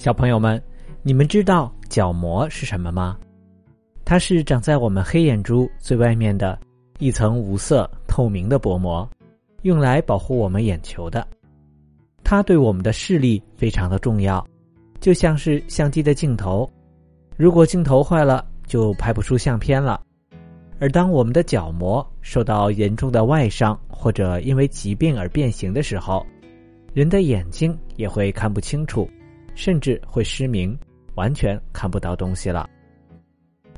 小朋友们，你们知道角膜是什么吗？它是长在我们黑眼珠最外面的一层无色透明的薄膜，用来保护我们眼球的。它对我们的视力非常的重要，就像是相机的镜头，如果镜头坏了，就拍不出相片了。而当我们的角膜受到严重的外伤，或者因为疾病而变形的时候，人的眼睛也会看不清楚。甚至会失明，完全看不到东西了。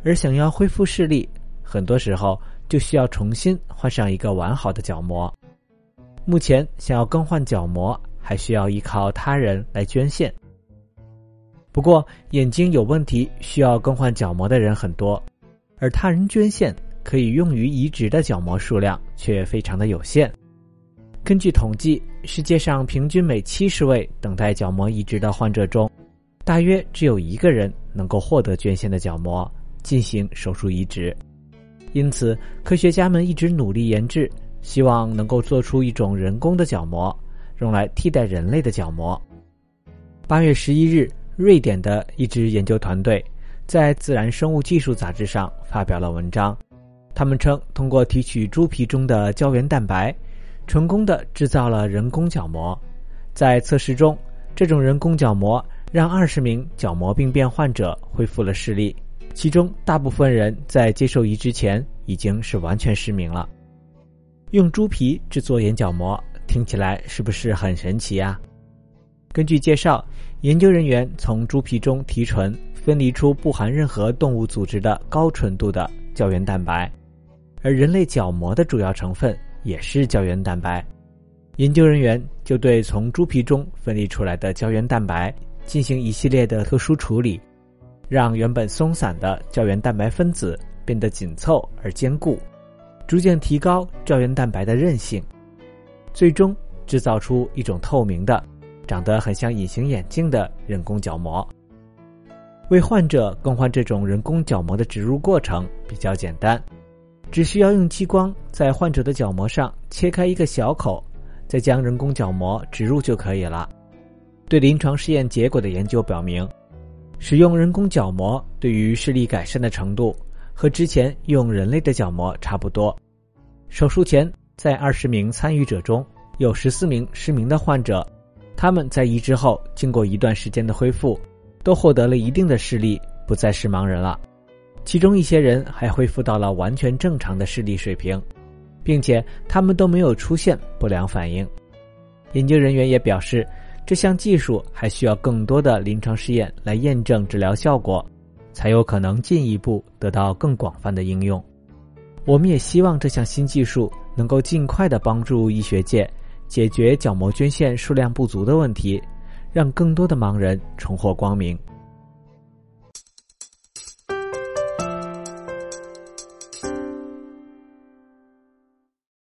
而想要恢复视力，很多时候就需要重新换上一个完好的角膜。目前，想要更换角膜，还需要依靠他人来捐献。不过，眼睛有问题需要更换角膜的人很多，而他人捐献可以用于移植的角膜数量却非常的有限。根据统计，世界上平均每七十位等待角膜移植的患者中，大约只有一个人能够获得捐献的角膜进行手术移植。因此，科学家们一直努力研制，希望能够做出一种人工的角膜，用来替代人类的角膜。八月十一日，瑞典的一支研究团队在《自然生物技术》杂志上发表了文章。他们称，通过提取猪皮中的胶原蛋白。成功的制造了人工角膜，在测试中，这种人工角膜让二十名角膜病变患者恢复了视力，其中大部分人在接受移植前已经是完全失明了。用猪皮制作眼角膜，听起来是不是很神奇啊？根据介绍，研究人员从猪皮中提纯，分离出不含任何动物组织的高纯度的胶原蛋白，而人类角膜的主要成分。也是胶原蛋白，研究人员就对从猪皮中分离出来的胶原蛋白进行一系列的特殊处理，让原本松散的胶原蛋白分子变得紧凑而坚固，逐渐提高胶原蛋白的韧性，最终制造出一种透明的、长得很像隐形眼镜的人工角膜。为患者更换这种人工角膜的植入过程比较简单。只需要用激光在患者的角膜上切开一个小口，再将人工角膜植入就可以了。对临床试验结果的研究表明，使用人工角膜对于视力改善的程度和之前用人类的角膜差不多。手术前，在二十名参与者中有十四名失明的患者，他们在移植后经过一段时间的恢复，都获得了一定的视力，不再是盲人了。其中一些人还恢复到了完全正常的视力水平，并且他们都没有出现不良反应。研究人员也表示，这项技术还需要更多的临床试验来验证治疗效果，才有可能进一步得到更广泛的应用。我们也希望这项新技术能够尽快的帮助医学界解决角膜捐献数量不足的问题，让更多的盲人重获光明。